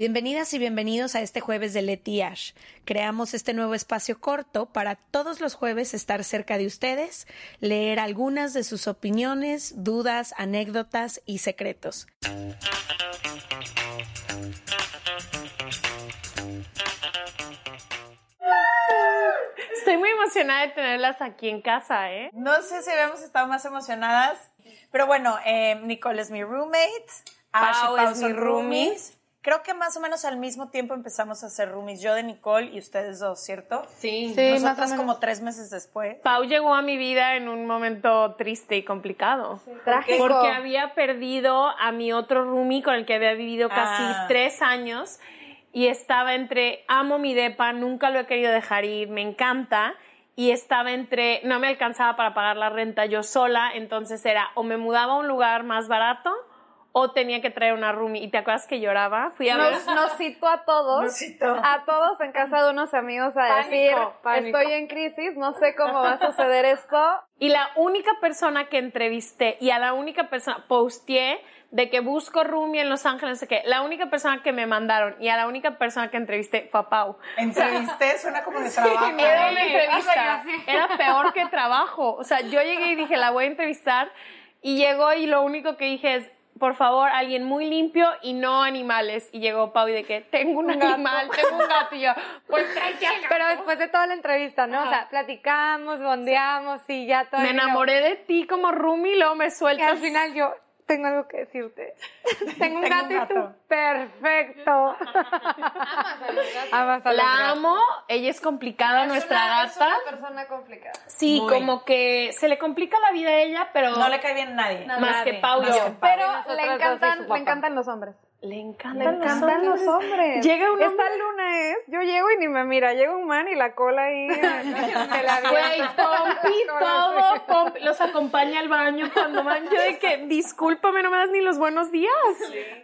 Bienvenidas y bienvenidos a este jueves de Leti Ash. Creamos este nuevo espacio corto para todos los jueves estar cerca de ustedes, leer algunas de sus opiniones, dudas, anécdotas y secretos. Estoy muy emocionada de tenerlas aquí en casa, ¿eh? No sé si habíamos estado más emocionadas, pero bueno, eh, Nicole es mi roommate, Ash y Pau Pau es mi roomie. roomies. Creo que más o menos al mismo tiempo empezamos a ser roomies, yo de Nicole y ustedes dos, ¿cierto? Sí. Sí, Nosotras como tres meses después. Pau llegó a mi vida en un momento triste y complicado. Trágico. Porque había perdido a mi otro roomie con el que había vivido casi Ah. tres años y estaba entre amo mi depa, nunca lo he querido dejar ir, me encanta. Y estaba entre, no me alcanzaba para pagar la renta yo sola, entonces era o me mudaba a un lugar más barato o tenía que traer una roomie. ¿Y te acuerdas que lloraba? Fui a ver. Nos, nos citó a todos, Nos citó. a todos en casa de unos amigos a Pánico, decir, pánico. estoy en crisis, no sé cómo va a suceder esto. Y la única persona que entrevisté y a la única persona posteé de que busco roomie en Los Ángeles, no sé qué, la única persona que me mandaron y a la única persona que entrevisté fue a Pau. Entrevisté, suena como de trabajo. Era ¿eh? una entrevista, era peor que trabajo. O sea, yo llegué y dije, la voy a entrevistar y llegó y lo único que dije es, por favor, alguien muy limpio y no animales. Y llegó Pau y de que tengo un, animal, tengo un gato y yo, pues gato. Pero después de toda la entrevista, ¿no? O sea, platicamos, bondeamos y ya todo. Me enamoré de ti como y luego me Y sueltas. al final yo tengo algo que decirte. Tengo un Tengo gato un y tú, gato. perfecto. Amas a los La amo, ella es complicada, nuestra gata. persona complicada. Sí, Muy. como que se le complica la vida a ella, pero No le cae bien a nadie. más que Pau y Más yo. que Pau. Pero le encantan, le encantan los hombres. Le Le encantan, encantan los hombres. Llega un Esta luna es, yo llego y ni me mira, llega un man y la cola ahí. me la Güey. Pompi, todo, Pompi, los acompaña al baño cuando van. Yo de que, discúlpame, no me das ni los buenos días.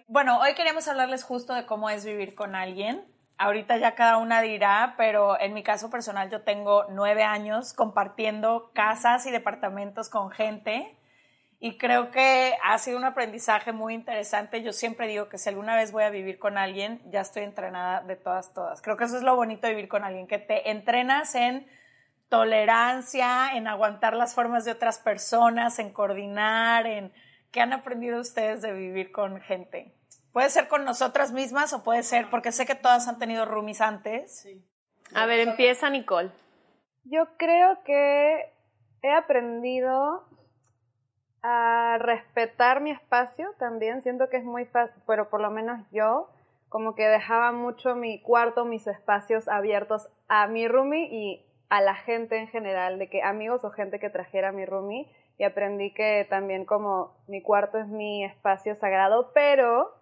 Bueno, hoy queríamos hablarles justo de cómo es vivir con alguien. Ahorita ya cada una dirá, pero en mi caso personal yo tengo nueve años compartiendo casas y departamentos con gente y creo que ha sido un aprendizaje muy interesante. Yo siempre digo que si alguna vez voy a vivir con alguien, ya estoy entrenada de todas, todas. Creo que eso es lo bonito de vivir con alguien, que te entrenas en tolerancia, en aguantar las formas de otras personas, en coordinar, en qué han aprendido ustedes de vivir con gente. Puede ser con nosotras mismas o puede ser, porque sé que todas han tenido roomies antes. A ver, empieza Nicole. Yo creo que he aprendido respetar mi espacio también. Siento que es muy fácil, pero por lo menos yo como que dejaba mucho mi cuarto, mis espacios abiertos a mi roomie y a la gente en general, de que amigos o gente que trajera mi roomie. Y aprendí que también como mi cuarto es mi espacio sagrado, pero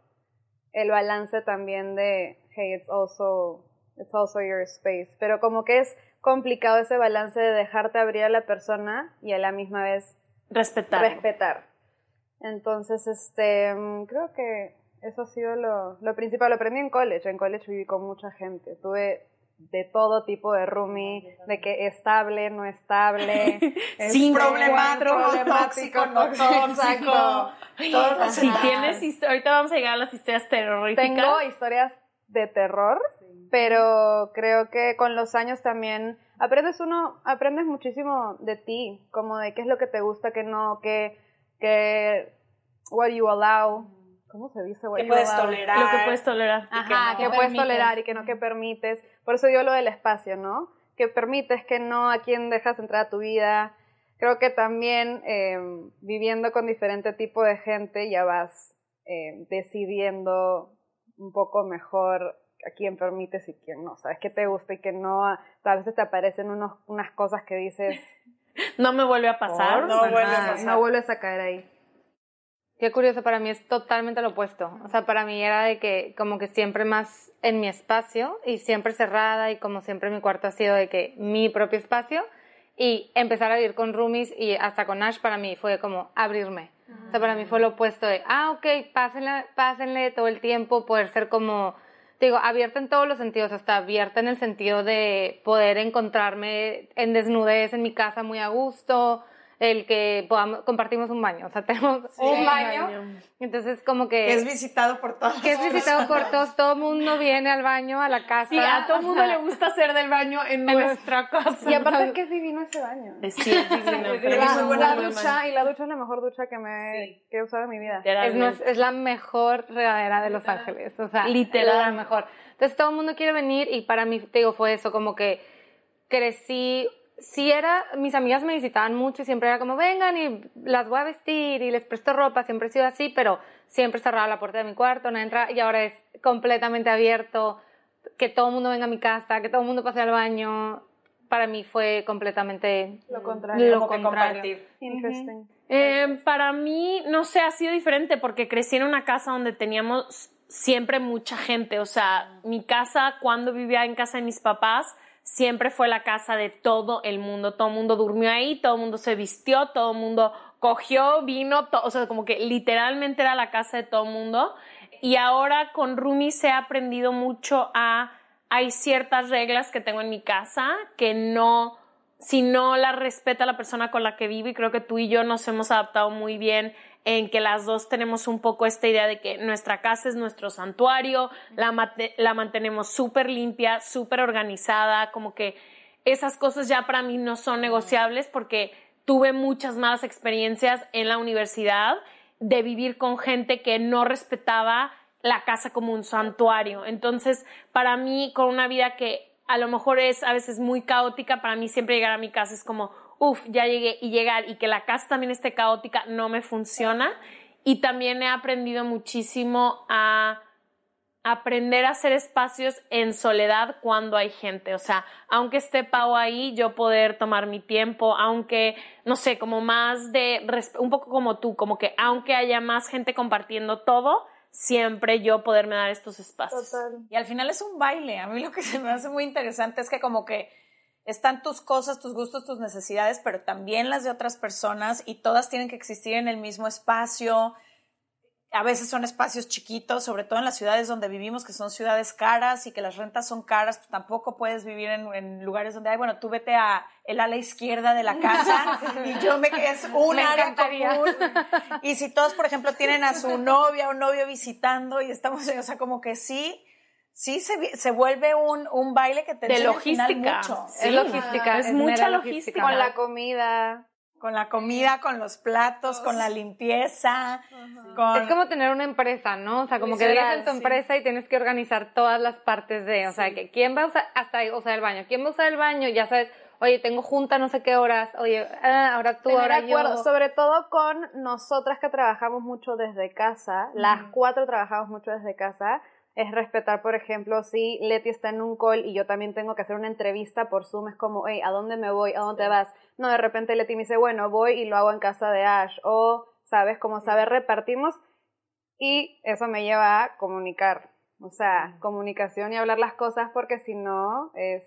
el balance también de, hey, it's also, it's also your space. Pero como que es complicado ese balance de dejarte abrir a la persona y a la misma vez Respetar. respetar. Entonces, este, mm, creo que eso ha sido lo, lo principal. Lo aprendí en college. En college viví con mucha gente. Tuve de todo tipo de roomie, de que estable, no estable, Sin este, problemático, problemático, tóxico, no tóxico. Si tienes ahorita vamos a llegar a las historias terroríficas. Tengo historias de terror, pero creo que con los años también aprendes uno, aprendes muchísimo de ti, como de qué es lo que te gusta, qué no, qué, qué, what you allow, ¿cómo se dice? What ¿Qué you puedes allow? tolerar? Lo que puedes tolerar. Ajá, que que, no. puedes permites. tolerar y que no que permites. Por eso yo lo del espacio, ¿no? Que permites, que no, a quién dejas entrar a tu vida. Creo que también eh, viviendo con diferente tipo de gente ya vas eh, decidiendo un poco mejor a quién permites y quién no. Sabes qué te gusta y qué no. A veces te aparecen unos, unas cosas que dices, No me vuelve a pasar. No vuelve a "Ajá, pasar". no vuelves a caer ahí. Qué curioso, para mí es totalmente lo opuesto. O sea, para mí era de que como que siempre más en mi espacio y siempre cerrada y como siempre mi cuarto ha sido de que mi propio espacio y empezar a vivir con roomies y hasta con Ash para mí fue como abrirme. O sea, para mí fue lo opuesto de, ah, ok, pásenle, pásenle todo el tiempo, poder ser como, digo, abierta en todos los sentidos, hasta abierta en el sentido de poder encontrarme en desnudez en mi casa muy a gusto, el que podamos, compartimos un baño, o sea, tenemos un baño, entonces como que... Que es visitado por todos. Que es visitado por todos, todo el mundo viene al baño, a la casa. Sí, a todo el mundo le gusta hacer del baño en nuestra casa. Y aparte es que es divino ese baño. Sí, es divino. pero la, es la muy buen ducha, y la ducha es la mejor ducha que me que he usado en mi vida. Es, es la mejor regadera de Los Ángeles, o sea, Literal. la mejor. Entonces todo el mundo quiere venir y para mí, te digo, fue eso, como que crecí, sí era, mis amigas me visitaban mucho y siempre era como, vengan y las voy a vestir y les presto ropa, siempre he sido así, pero siempre cerraba la puerta de mi cuarto, no entra y ahora es completamente abierto, que todo el mundo venga a mi casa, que todo el mundo pase al baño, para mí fue completamente Lo contrario. lo Como que contrario. compartir. Interesting. Eh, para mí, no sé, ha sido diferente porque crecí en una casa donde teníamos siempre mucha gente. O sea, mi casa, cuando vivía en casa de mis papás, siempre fue la casa de todo el mundo. Todo el mundo durmió ahí, todo el mundo se vistió, todo el mundo cogió, vino, o sea, como que literalmente era la casa de todo el mundo. Y ahora con Rumi se ha aprendido mucho a, hay ciertas reglas que tengo en mi casa que no, si no las respeta la persona con la que vivo y creo que tú y yo nos hemos adaptado muy bien en que las dos tenemos un poco esta idea de que nuestra casa es nuestro santuario, la, la mantenemos súper limpia, súper organizada, como que esas cosas ya para mí no son negociables porque tuve muchas malas experiencias en la universidad de vivir con gente que no respetaba la casa como un santuario. Entonces, para mí, con una vida que a lo mejor es a veces muy caótica, para mí siempre llegar a mi casa es como, uff, ya llegué y llegar y que la casa también esté caótica no me funciona. Y también he aprendido muchísimo a aprender a hacer espacios en soledad cuando hay gente. O sea, aunque esté Pau ahí, yo poder tomar mi tiempo, aunque, no sé, como más de, un poco como tú, como que aunque haya más gente compartiendo todo, siempre yo poderme dar estos espacios. Total. Y al final es un baile. A mí lo que se me hace muy interesante es que como que están tus cosas, tus gustos, tus necesidades, pero también las de otras personas y todas tienen que existir en el mismo espacio. A veces son espacios chiquitos, sobre todo en las ciudades donde vivimos, que son ciudades caras y que las rentas son caras, pues tampoco puedes vivir en, en lugares donde hay, bueno, tú vete a el ala izquierda de la casa y yo me es un Me área encantaría. común. Y si todos, por ejemplo, tienen a su novia o novio visitando y estamos, o sea, como que sí, sí se, se vuelve un, un baile que te De logística. mucho. Sí. Es logística, Es es, mucha mera logística. Con la comida. Con la comida, con los platos, con la limpieza, con... Es como tener una empresa, ¿no? O sea, como que vives en tu sí. empresa y tienes que organizar todas las partes de, o sea, que quién va a usar, hasta usar el baño, quién va a usar el baño, ya sabes, oye, tengo junta no sé qué horas, oye, ah, ahora tú, Tener ahora acuerdos, yo. sobre todo con nosotras que trabajamos mucho desde casa, las cuatro trabajamos mucho desde casa, es respetar, por ejemplo, si Leti está en un call y yo también tengo que hacer una entrevista por Zoom, es como, hey, ¿a dónde me voy? ¿A dónde vas? No, de repente Leti me dice, bueno, voy y lo hago en casa de Ash, o, ¿sabes? Como saber repartimos y eso me lleva a comunicar, o sea, comunicación y hablar las cosas porque si no es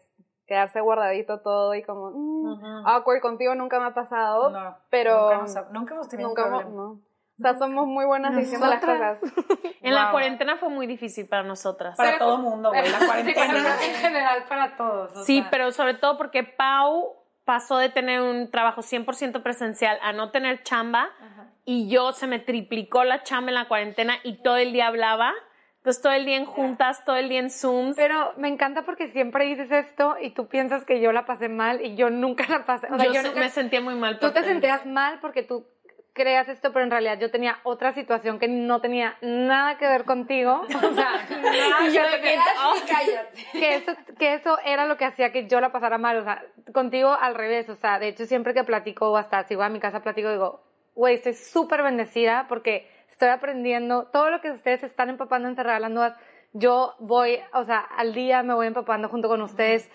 quedarse guardadito todo y como, mm, Ujú. awkward contigo nunca me ha pasado, No, pero nunca hemos, nunca hemos tenido nunca un hemos- problema. no. O sea, somos muy buenas diciendo las cosas. En la Wow. cuarentena fue muy difícil para nosotras. Para todo mundo, güey, la cuarentena. en general para todos. o Sí, sea. pero sobre todo porque Pau pasó de tener un trabajo 100% presencial a no tener chamba y yo se me triplicó la chamba en la cuarentena y todo el día hablaba. Entonces todo el día en juntas, todo el día en Zooms. Pero me encanta porque siempre dices esto y tú piensas que yo la pasé mal y yo nunca la pasé. O sea, yo yo nunca- me sentía muy mal. Tú te sentías mal porque tú creas esto, pero en realidad yo tenía otra situación que no tenía nada que ver contigo. O sea, Y yo de que, oh, que eso, que eso era lo que hacía que yo la pasara mal. O sea, contigo al revés. O sea, de hecho, siempre que platico o hasta si voy a mi casa platico, digo, güey, estoy súper bendecida porque estoy aprendiendo todo lo que ustedes están empapando en Cerrar las. Yo voy, o sea, al día me voy empapando junto con ustedes.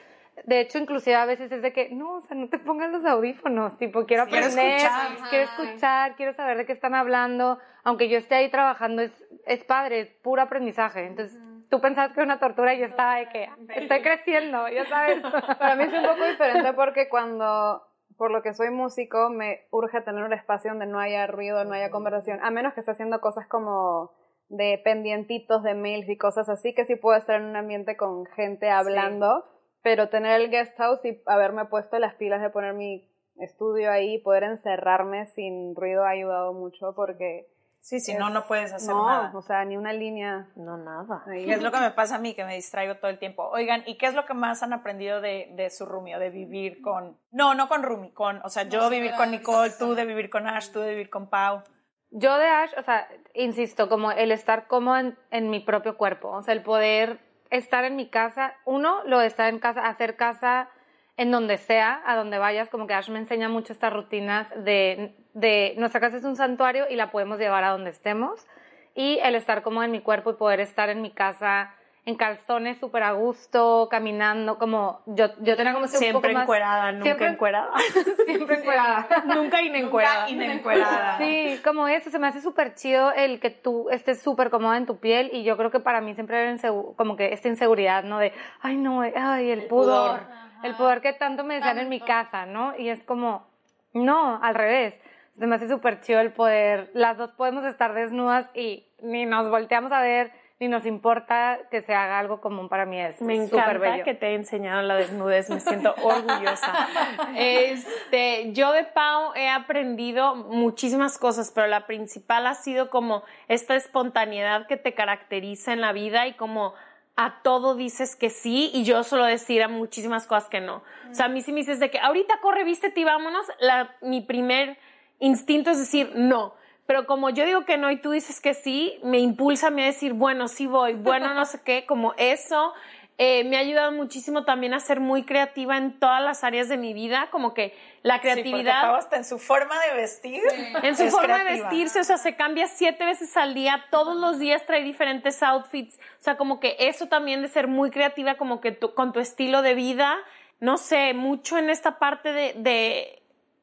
De hecho, inclusive a veces es de que, no, o sea, no te pongan los audífonos, tipo, quiero Quiero aprender, escuchar. quiero escuchar, quiero saber de qué están hablando. Aunque yo esté ahí trabajando, es, es padre, es puro aprendizaje. Entonces, tú pensabas que era una tortura y yo estaba de que estoy creciendo, ya sabes. Para mí es un poco diferente porque cuando, por lo que soy músico, me urge tener un espacio donde no haya ruido, no haya conversación, a menos que esté haciendo cosas como de pendientitos de mails y cosas así, que sí puedo estar en un ambiente con gente hablando, pero tener el guest house y haberme puesto las pilas de poner mi estudio ahí, poder encerrarme sin ruido ha ayudado mucho porque... Sí, si no, no puedes hacer no, nada. o sea, ni una línea. No, nada. ahí. ¿Qué es lo que me pasa a mí? Que me distraigo todo el tiempo. Oigan, ¿y qué es lo que más han aprendido de, de su roomie o de vivir con... No, no con roomie, con... O sea, yo vivir con Nicole, tú de vivir con Ash, tú de vivir con Pau. Yo de Ash, o sea, insisto, como el estar cómodo en, en mi propio cuerpo, o sea, el poder estar en mi casa, uno, lo de estar en casa, hacer casa en donde sea, a donde vayas, como que Ash me enseña mucho estas rutinas de, de nuestra casa es un santuario y la podemos llevar a donde estemos, y el estar cómodo en mi cuerpo y poder estar en mi casa en calzones súper a gusto, caminando, como yo, yo tenía como un Siempre poco más- encuerada, nunca siempre- encuerada. siempre encuerada. nunca inencuerada. Inencuerada. Sí, como eso, se me hace súper chido el que tú estés súper cómoda en tu piel y yo creo que para mí siempre era como que esta inseguridad, ¿no? De, ay, no, ay, el, pudor, el pudor que tanto me decían en mi casa, ¿no? Y es como, no, al revés. Se me hace súper chido el poder, las dos podemos estar desnudas y ni nos volteamos a ver, ni nos importa que se haga algo común para mí, es Me encanta bello. que te he enseñado la desnudez, me siento orgullosa. Este, yo de Pau he aprendido muchísimas cosas, pero la principal ha sido como esta espontaneidad que te caracteriza en la vida y como a todo dices que sí y yo suelo decir a muchísimas cosas que no. O sea, a mí si me dices de que ahorita corre, vístete y vámonos, la, mi primer instinto es decir no. Pero como yo digo que no y tú dices que sí, me impulsa a mí a decir, bueno, sí voy, bueno, no sé qué, como eso. eh, me ha ayudado muchísimo también a ser muy creativa en todas las áreas de mi vida, como que la Sí, creatividad Pau hasta en su forma de vestir. en su es forma de vestirse, o sea, se cambia siete veces al día, todos los días trae diferentes outfits, o sea, como que eso también de ser muy creativa, como que con tu estilo de vida, no sé, mucho en esta parte de, de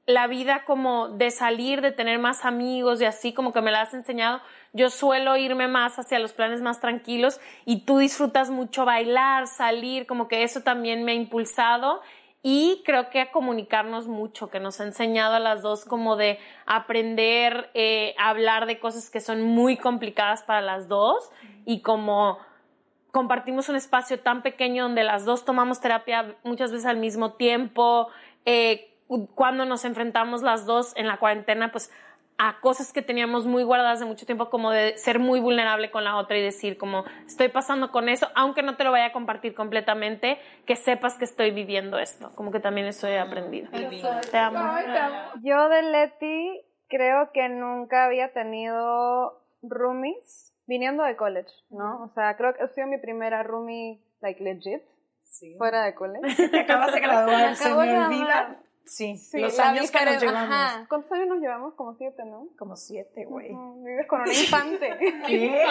la vida como de salir, de tener más amigos y así, como que me la has enseñado. Yo suelo irme más hacia los planes más tranquilos y tú disfrutas mucho bailar, salir, como que eso también me ha impulsado y creo que a comunicarnos mucho, que nos ha enseñado a las dos como de aprender eh, a hablar de cosas que son muy complicadas para las dos y como compartimos un espacio tan pequeño donde las dos tomamos terapia muchas veces al mismo tiempo, eh, cuando nos enfrentamos las dos en la cuarentena, pues a cosas que teníamos muy guardadas de mucho tiempo, como de ser muy vulnerable con la otra y decir como estoy pasando con eso, aunque no te lo vaya a compartir completamente, que sepas que estoy viviendo esto, como que también eso he aprendido. Te amo. Yo de Leti creo que nunca había tenido roomies viniendo de college, ¿no? O sea, creo que ha sido mi primera roomie, like, legit, fuera de college. Te acabas de graduar, se me olvida. Sí, Sí, los años que nos llevamos. Ajá. ¿Cuántos años nos llevamos? Como siete, ¿no? Como siete, güey. Vives con una infante. ¿Qué?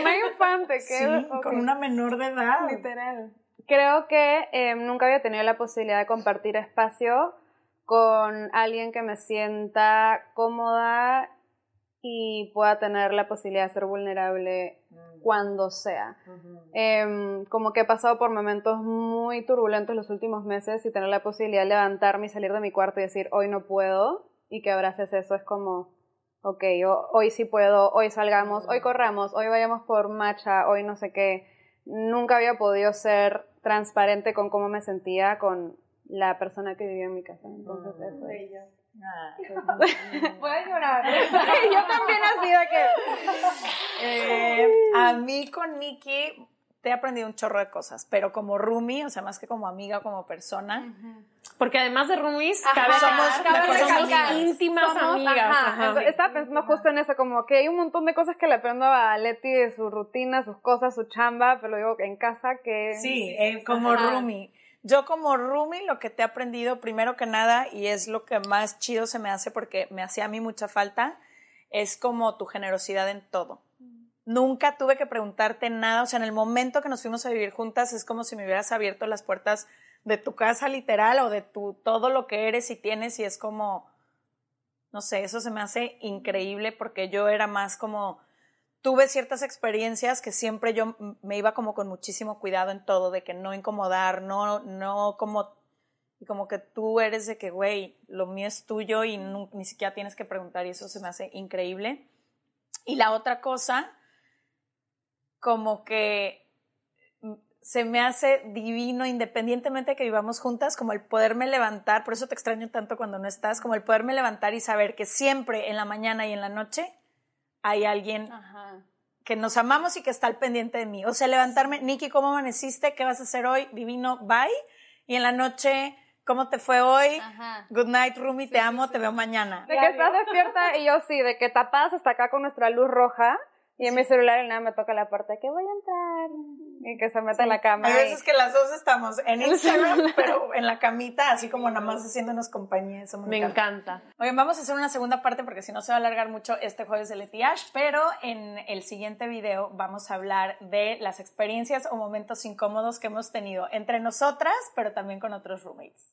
una infante, que Sí, con una menor de edad. Literal. Creo que eh, nunca había tenido la posibilidad de compartir espacio con alguien que me sienta cómoda y pueda tener la posibilidad de ser vulnerable cuando sea. Em, como que he pasado por momentos muy turbulentos los últimos meses y tener la posibilidad de levantarme y salir de mi cuarto y decir, hoy no puedo, y que abraces eso es como, ok, ho- hoy sí puedo, hoy salgamos, hoy corramos, hoy vayamos por matcha, hoy no sé qué. Nunca había podido ser transparente con cómo me sentía con la persona que vivía en mi casa. Entonces, eso es. Puedes llorar. Yo también así de que... Eh, a mí con Nikki te he aprendido un chorro de cosas, pero como roomie, o sea, más que como amiga, como persona, Porque además de roomies, Ajá, cabe somos cabe amigas. íntimas Somos- amigas. ajá, ajá. eso- Estaba pensando justo en eso, como que hay un montón de cosas que le aprendo a Leti de su rutina, sus cosas, su chamba, pero lo digo en casa que... Sí, eh, como Ajá. roomie. Yo como roomie lo que te he aprendido primero que nada y es lo que más chido se me hace porque me hacía a mí mucha falta es como tu generosidad en todo. Nunca tuve que preguntarte nada, o sea, en el momento que nos fuimos a vivir juntas es como si me hubieras abierto las puertas de tu casa literal o de tu todo lo que eres y tienes y es como no sé, eso se me hace increíble porque yo era más como tuve ciertas experiencias que siempre yo me iba como con muchísimo cuidado en todo, de que no incomodar, no, no como, como que tú eres de que, güey, lo mío es tuyo y ni siquiera tienes que preguntar y eso se me hace increíble. Y la otra cosa, como que mm, se me hace divino, independientemente de que vivamos juntas, como el poderme levantar, por eso te extraño tanto cuando no estás, como el poderme levantar y saber que siempre en la mañana y en la noche hay alguien que nos amamos y que está al pendiente de mí. O sea, levantarme, Nikki, ¿cómo amaneciste? ¿Qué vas a hacer hoy? Divino, bye. Y en la noche, ¿cómo te fue hoy? Good night, Rumi, te amo, te veo mañana. De que estás despierta y yo sí, de que tapadas hasta acá con nuestra luz roja y en mi celular y nada me toca la puerta que voy a entrar y que se mete en la cama. Hay veces que las dos estamos en Instagram, pero en la camita, así como nada más haciéndonos compañía. Eso me, encanta. Oye, vamos a hacer una segunda parte porque si no se va a alargar mucho este jueves de Letiash, pero en el siguiente video vamos a hablar de las experiencias o momentos incómodos que hemos tenido entre nosotras, pero también con otros roommates.